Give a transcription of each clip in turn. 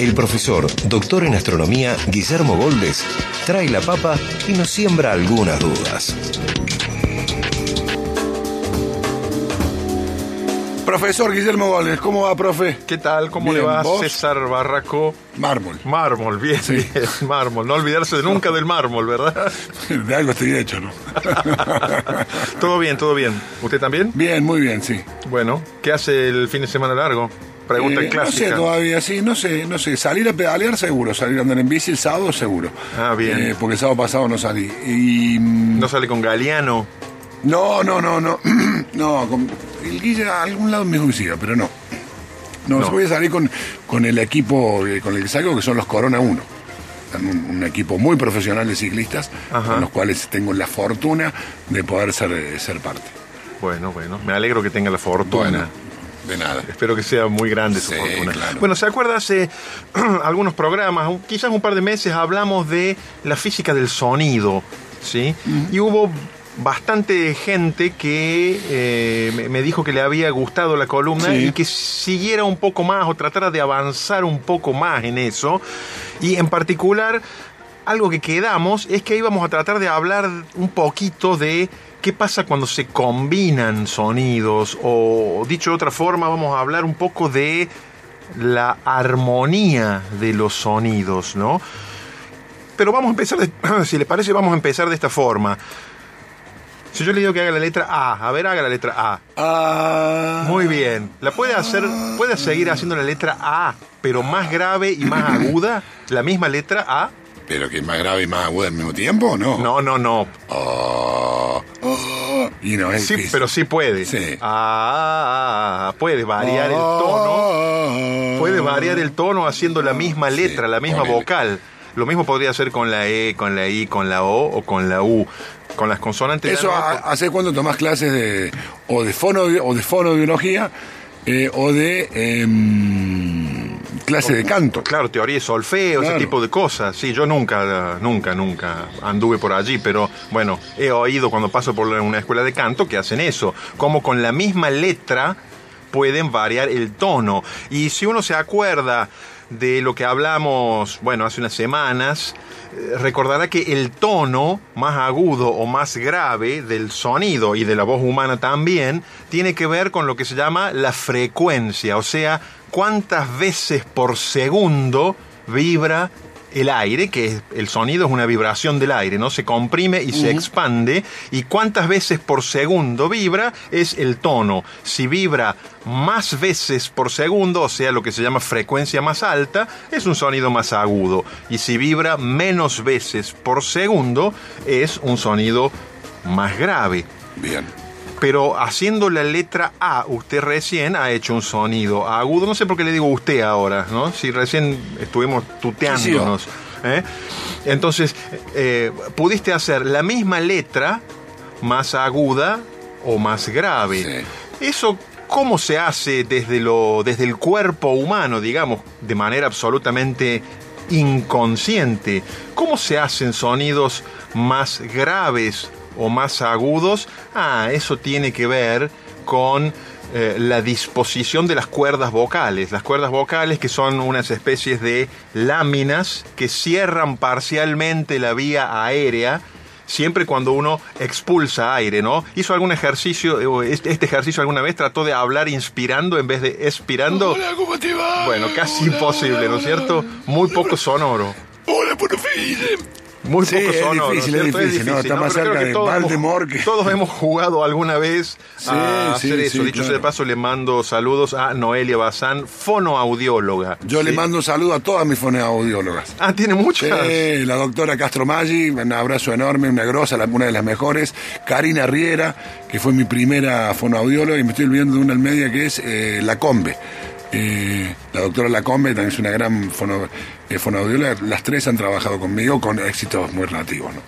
el profesor, doctor en astronomía, Guillermo Goldes, trae la papa y nos siembra algunas dudas. Profesor Guillermo Goldes, ¿cómo va, profe? ¿Qué tal? ¿Cómo Bien, le va ¿vos? César Barraco? Mármol. Mármol, bien, Sí. bien, mármol. No olvidarse nunca del mármol, ¿verdad? De algo estoy hecho, ¿no? todo bien, todo bien. ¿Usted también? bien, muy bien, sí. Bueno, ¿qué hace el fin de semana largo? Pregunta Eh, no clásica. sé todavía, sí, no sé, no sé. Salir a pedalear seguro, salir a andar en bici el sábado seguro. Ah, bien. Eh, porque el sábado pasado no salí. Y. ¿No sale con Galeano? No, no, no, no. no, con, el Guille a algún lado me suicida, pero no. No, No. voy a salir con, con el equipo eh, con el que salgo, que son los Corona 1. Son Un, un equipo muy profesional de ciclistas, Ajá. con los cuales tengo la fortuna de poder ser, eh, ser parte. Bueno, bueno, me alegro que tenga la fortuna. Bueno, de nada. Espero que sea muy grande su Sí, fortuna. claro. Bueno, ¿se acuerda hace algunos programas, quizás un par de meses, hablamos de la física del sonido, ¿sí? Y hubo bastante gente que eh, me- me dijo que le había gustado la columna Sí. y que siguiera un poco más o tratara de avanzar un poco más en eso. Y en particular, algo que quedamos es que íbamos a tratar de hablar un poquito de qué pasa cuando se combinan sonidos o dicho de otra forma vamos a hablar un poco de la armonía de los sonidos, ¿no? Pero vamos a empezar, de- si le parece, vamos a empezar de esta forma. Si yo le digo que haga la letra A, a ver, haga la letra A. Ah, Muy bien. ¿La puede hacer, puede seguir haciendo la letra A, pero más grave y más aguda? ¿La misma letra A? Pero que es más grave y más aguda al mismo tiempo, ¿no? No, no, no. Ah, ah, y no es Sí, pero sí puede. Sí. Ah, puede variar el tono. Ah, Puede variar el tono haciendo la misma letra, la misma vocal. Lo mismo podría hacer con la E, con la I, con la O o con la U. Con las consonantes. Eso no- ha- hace cuando tomás clases de o de fono o de fonobiología eh, o de em, clase de canto. Claro, teoría de solfeo, Claro. ese tipo de cosas. Sí, yo nunca, nunca, nunca anduve por allí, pero bueno, he oído cuando paso por una escuela de canto que hacen eso. Como con la misma letra pueden variar el tono. Y si uno se acuerda de lo que hablamos, bueno, hace unas semanas, eh, recordará que el tono más agudo o más grave del sonido y de la voz humana también tiene que ver con lo que se llama la frecuencia, o sea, cuántas veces por segundo vibra el aire, que es- el sonido es una vibración del aire, ¿no? Se comprime y se expande. Y cuántas veces por segundo vibra es el tono. Si vibra más veces por segundo, o sea, lo que se llama frecuencia más alta, es un sonido más agudo. Y si vibra menos veces por segundo, es un sonido más grave. Bien. Pero haciendo la letra A, usted recién ha hecho un sonido agudo. No sé por qué le digo usted ahora, ¿no? Si recién estuvimos tuteándonos. ¿eh? Entonces, eh, pudiste hacer la misma letra más aguda o más grave. Sí. Eso, ¿cómo se hace desde, lo, desde el cuerpo humano, digamos, de manera absolutamente inconsciente? ¿Cómo se hacen sonidos más graves o más agudos? Ah, eso tiene que ver con eh, la disposición de las cuerdas vocales. Las cuerdas vocales que son unas especies de láminas que cierran parcialmente la vía aérea siempre cuando uno expulsa aire, ¿no? ¿Hizo algún ejercicio, este este ejercicio alguna vez? ¿Trató de hablar inspirando en vez de expirando? Hola, ¿cómo te va? Bueno, casi Hola, imposible, ¿no es cierto? Muy poco sonoro. Hola, por fin. Muy Sí, poco es difícil, ¿no es difícil, ¿no? Está más cerca de que- Todos hemos jugado alguna vez Sí, a sí, hacer eso. Dicho sea de claro. paso, le mando saludos a Noelia Bazán, fonoaudióloga. Yo le mando un saludo a todas mis fonoaudiólogas. Ah, tiene muchas. Sí, la doctora Castro Maggi, un abrazo enorme, una grosa, una de las mejores. Karina Riera, que fue mi primera fonoaudióloga, y me estoy olvidando de una al media que es eh, La Combe. Eh, la doctora Lacombe también es una gran fono, eh, fonoaudióloga. Las tres han trabajado conmigo con éxitos muy relativos, ¿no?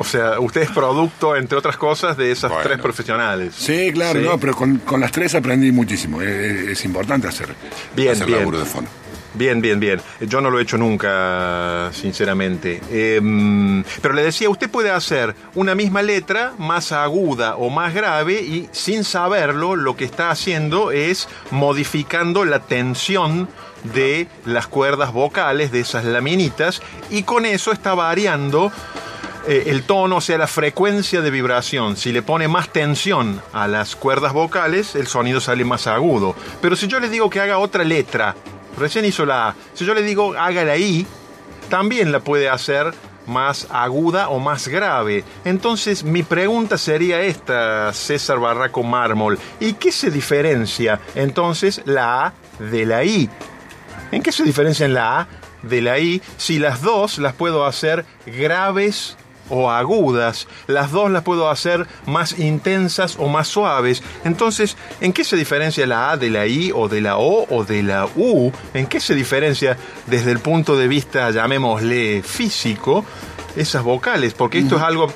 O sea, usted es producto, entre otras cosas, de esas Bueno. tres profesionales. Sí, claro, Sí. no, pero con, con las tres aprendí muchísimo. Es, importante hacer, Bien, hacer bien. laburo de fono. Bien, bien, bien. Yo no lo he hecho nunca, sinceramente. Em, pero le decía, usted puede hacer una misma letra más aguda o más grave y sin saberlo lo que está haciendo es modificando la tensión de las cuerdas vocales, de esas laminitas, y con eso está variando eh, el tono, o sea, la frecuencia de vibración. Si le pone más tensión a las cuerdas vocales, el sonido sale más agudo. Pero si yo le digo que haga otra letra, recién hizo la A, si yo le digo haga la I, también la puede hacer más aguda o más grave. Entonces mi pregunta sería esta, César Barraco Mármol, ¿y qué se diferencia entonces la A de la I? ¿En qué se diferencian la A de la I si las dos las puedo hacer graves o agudas? Las dos las puedo hacer más intensas o más suaves. Entonces, ¿en qué se diferencia la A de la I o de la O o de la U? ¿En qué se diferencia desde el punto de vista, llamémosle, físico, esas vocales? Porque esto es algo...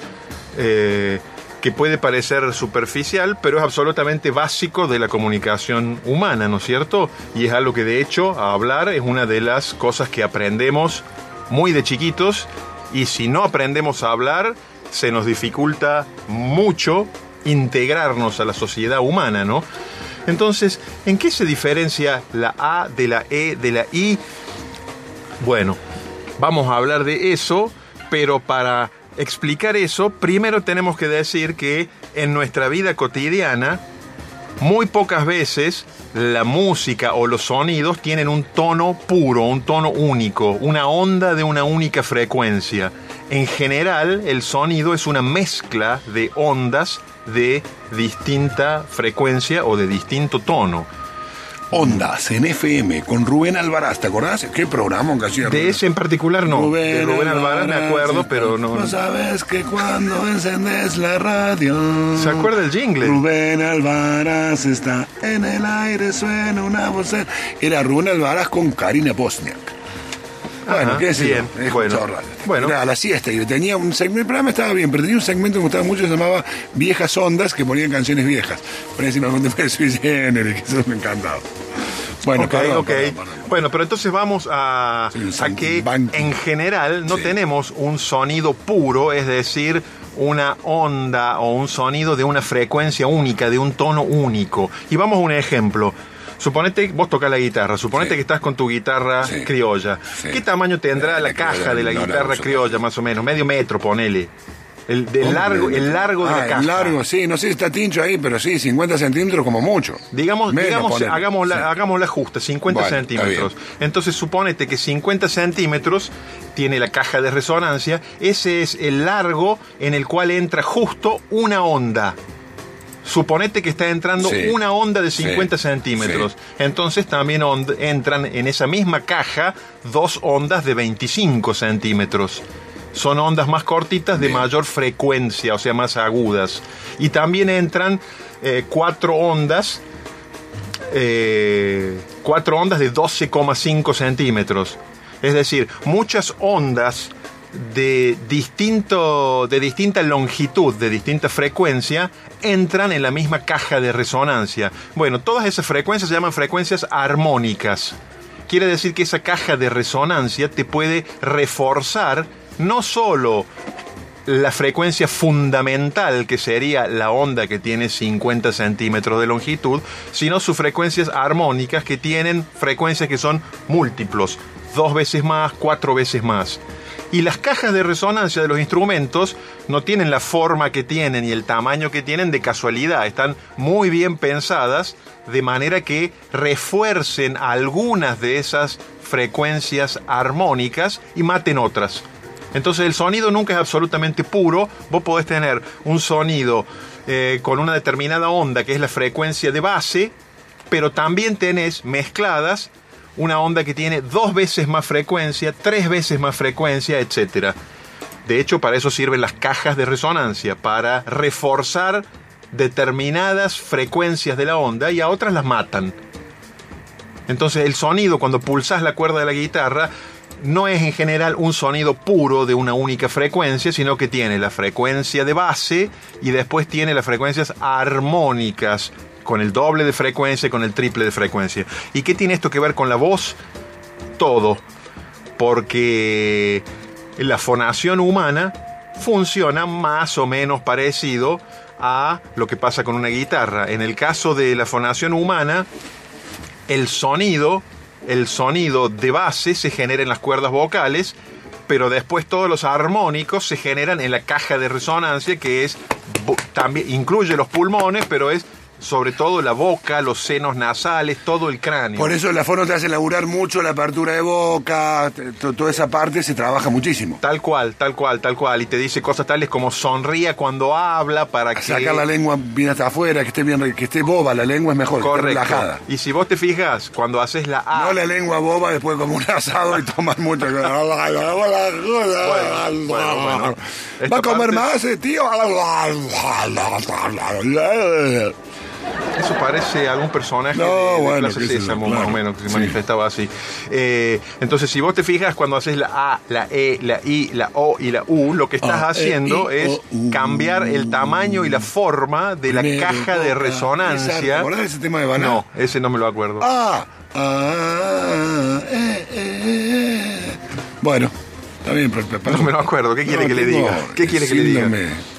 eh, que puede parecer superficial, pero es absolutamente básico de la comunicación humana, ¿no es cierto? Y es algo que de hecho a hablar es una de las cosas que aprendemos muy de chiquitos y si no aprendemos a hablar se nos dificulta mucho integrarnos a la sociedad humana, ¿no? Entonces, ¿en qué se diferencia la A de la E de la I? Bueno, vamos a hablar de eso, pero para explicar eso, primero tenemos que decir que en nuestra vida cotidiana, muy pocas veces la música o los sonidos tienen un tono puro, un tono único, una onda de una única frecuencia. En general, el sonido es una mezcla de ondas de distinta frecuencia o de distinto tono. Ondas en FM con Rubén Alvaraz, ¿te acordás? ¿Qué programa que hacía De Rubén? ese en particular no. de Rubén Alvarez me acuerdo, pero no. No sabes que cuando encendes la radio. ¿Se acuerda el jingle? Rubén Alvaraz está en el aire, suena una voz. Era Rubén Alvaraz con Karina Bosniak. Bueno, qué sé bien, yo, he bueno, bueno. Era a la siesta y tenía un segmento, el programa estaba bien, pero tenía un segmento que me gustaba mucho, se llamaba Viejas Ondas, que ponían canciones viejas. Por encima de Swiss General, que eso me encantaba. Bueno, Ok, perdón, ok. perdón, perdón. Bueno, pero entonces vamos a, Sí, a que en general no Sí. tenemos un sonido puro, es decir, una onda o un sonido de una frecuencia única, de un tono único. Y vamos a un ejemplo. Suponete, vos tocas la guitarra, suponete Sí. que estás con tu guitarra Sí. criolla. Sí. ¿Qué tamaño tendrá La la, criolla caja de la no guitarra criolla, más o menos? Medio metro, ponele. El, del ¿Cómo largo, el largo de Ah, la caja. El largo, sí, no sé si está tincho ahí, pero sí, 50 centímetros como mucho. Digamos, Menos, digamos hagamos, la, Sí. hagamos la justa, 50 Bueno, centímetros. Entonces suponete que 50 centímetros tiene la caja de resonancia, ese es el largo en el cual entra justo una onda. Suponete que está entrando Sí. una onda de 50 Sí. centímetros. Entonces también entran en esa misma caja dos ondas de 25 centímetros. Son ondas más cortitas de Bien. mayor frecuencia, o sea, más agudas. Y también entran eh, cuatro ondas eh, cuatro ondas de 12,5 centímetros. Es decir, muchas ondas de, de distinta longitud, de distinta frecuencia, entran en la misma caja de resonancia. Bueno, todas esas frecuencias se llaman frecuencias armónicas. Quiere decir que esa caja de resonancia te puede reforzar no solo la frecuencia fundamental, que sería la onda que tiene 50 centímetros de longitud, sino sus frecuencias armónicas que tienen frecuencias que son múltiplos, dos veces más, cuatro veces más. Y las cajas de resonancia de los instrumentos no tienen la forma que tienen y el tamaño que tienen de casualidad, están muy bien pensadas de manera que refuercen algunas de esas frecuencias armónicas y maten otras. Entonces el sonido nunca es absolutamente puro. Vos podés tener un sonido eh, con una determinada onda, que es la frecuencia de base, pero también tenés mezcladas una onda que tiene dos veces más frecuencia, tres veces más frecuencia, etc. De hecho, para eso sirven las cajas de resonancia, para reforzar determinadas frecuencias de la onda y a otras las matan. Entonces el sonido cuando pulsas la cuerda de la guitarra no es en general un sonido puro de una única frecuencia, sino que tiene la frecuencia de base y después tiene las frecuencias armónicas con el doble de frecuencia con el triple de frecuencia. ¿Y qué tiene esto que ver con la voz? Todo. Porque la fonación humana funciona más o menos parecido a lo que pasa con una guitarra. En el caso de la fonación humana, el sonido, el sonido de base se genera en las cuerdas vocales, pero después todos los armónicos se generan en la caja de resonancia que es también incluye los pulmones, pero es sobre todo la boca, los senos nasales, todo el cráneo. Por eso la fono te hace laburar mucho la apertura de boca, toda esa parte se trabaja muchísimo. Tal cual, tal cual, tal cual. Y te dice cosas tales como sonría cuando habla para que... Sacar la lengua bien hasta afuera, que esté bien, que esté boba, la lengua es mejor, Correcto. relajada. Y si vos te fijas, cuando haces la A... No la lengua boba después como un asado y tomas mucho. ¿Va a comer más, eh, tío? Eso parece algún personaje de, de bueno, clase qué sé yo, Sésamo, claro. más o menos, que se Sí. manifestaba así. Eh, entonces, si vos te fijas, cuando haces la A, la E, la I, la O y la U, lo que estás A, E, haciendo I, es O, cambiar el tamaño y la forma de la caja de. ¿Te resonancia. acordás de ese tema de Banal? No, ese no me lo acuerdo. Ah, ah, eh, eh, eh. Bueno, está bien, pero, pero- No me lo acuerdo. ¿Qué quiere No, que le diga? ¿Qué quiere que le diga?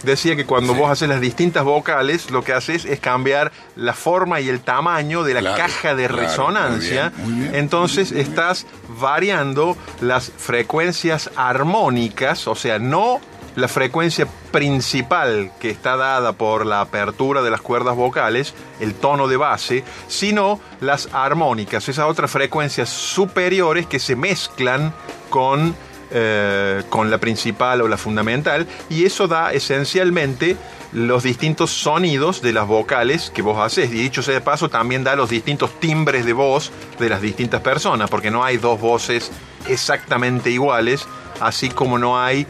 Decía que cuando vos haces las distintas vocales, lo que haces es cambiar la forma y el tamaño de la Claro, caja de claro, resonancia. muy bien, muy bien. Entonces estás variando las frecuencias armónicas, o sea, no la frecuencia principal que está dada por la apertura de las cuerdas vocales, el tono de base, sino las armónicas, esas otras frecuencias superiores que se mezclan con eh, con la principal o la fundamental y eso da esencialmente los distintos sonidos de las vocales que vos haces y dicho sea de paso también da los distintos timbres de voz de las distintas personas porque no hay dos voces exactamente iguales así como no hay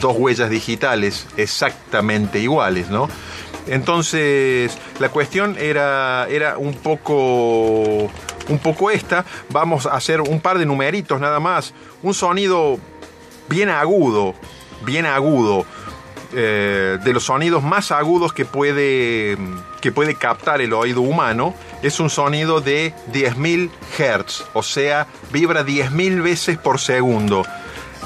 dos huellas digitales exactamente iguales, ¿no? Entonces, la cuestión era, era un poco un poco esta. Vamos a hacer un par de numeritos nada más. Un sonido bien agudo, bien agudo. eh, de los sonidos más agudos que puede, que puede captar el oído humano es un sonido de 10.000 Hz, o sea, vibra 10.000 veces por segundo.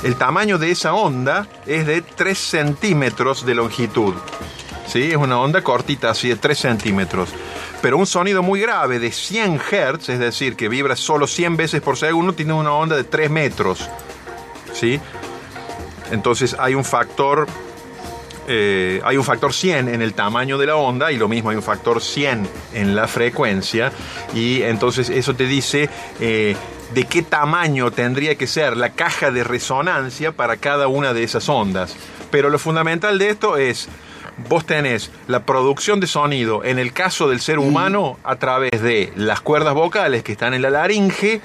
El tamaño de esa onda es de 3 centímetros de longitud. ¿sí? Es una onda cortita, así de 3 centímetros. Pero un sonido muy grave de 100 Hz, es decir, que vibra solo 100 veces por segundo, tiene una onda de 3 metros. ¿sí? Entonces hay un factor. eh, hay un factor 100 en el tamaño de la onda y lo mismo hay un factor 100 en la frecuencia y entonces eso te dice eh, de qué tamaño tendría que ser la caja de resonancia para cada una de esas ondas. Pero lo fundamental de esto es vos tenés la producción de sonido, en el caso del ser humano, a través de las cuerdas vocales que están en la laringe,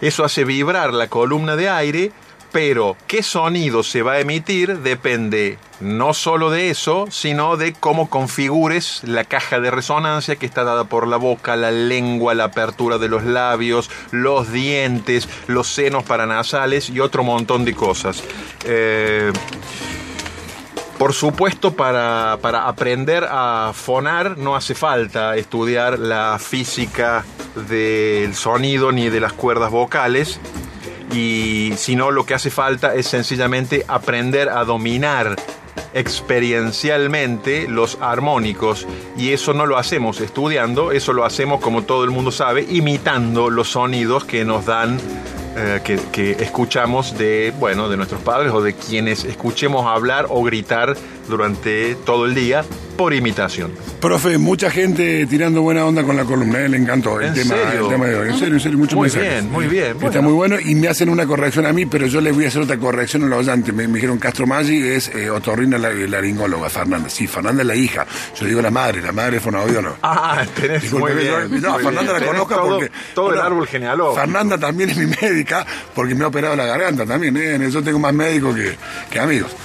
eso hace vibrar la columna de aire, pero qué sonido se va a emitir depende no solo de eso, sino de cómo configures la caja de resonancia que está dada por la boca, la lengua, la apertura de los labios, los dientes, los senos paranasales y otro montón de cosas. Eh, por supuesto, para, para aprender a fonar no hace falta estudiar la física del sonido ni de las cuerdas vocales, y sino lo que hace falta es sencillamente aprender a dominar experiencialmente los armónicos. Y eso no lo hacemos estudiando, eso lo hacemos como todo el mundo sabe, imitando los sonidos que nos dan eh, que, que escuchamos de, bueno, de nuestros padres o de quienes escuchemos hablar o gritar durante todo el día por imitación. Profe, mucha gente tirando buena onda con la columna, ¿eh? le encantó el ¿En tema, serio? el tema de hoy. En serio, en serio, muchos Muy mensajes. bien, muy bien, Está bueno. muy bueno y me hacen una corrección a mí, pero yo le voy a hacer otra corrección a los oyentes. Me, me dijeron Castro Maggi es eh, otorrina la, laringóloga, Fernanda. Sí, Fernanda es la hija. Yo digo la madre, la madre fue una audióloga. Ah, tenés Disculpe, muy yo- bien. no, muy Fernanda bien. la conozco todo, porque. Todo el árbol genealógico. Fernanda también es mi médica porque me ha operado la garganta también. ¿eh? Yo tengo más médicos que, que amigos.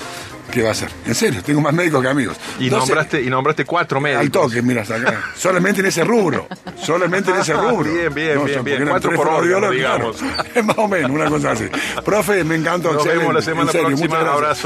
¿Qué va a hacer? En serio, tengo más médicos que amigos. Y, Entonces, nombraste, y nombraste cuatro médicos. Al toque, mira, acá. Solamente en ese rubro. Solamente en ese rubro. Bien, bien, bien, bien. eran Cuatro por claro. digamos. Es más o menos, una cosa así. Profe, me encantó. Nos vemos la semana próxima. muchas gracias. Abrazos.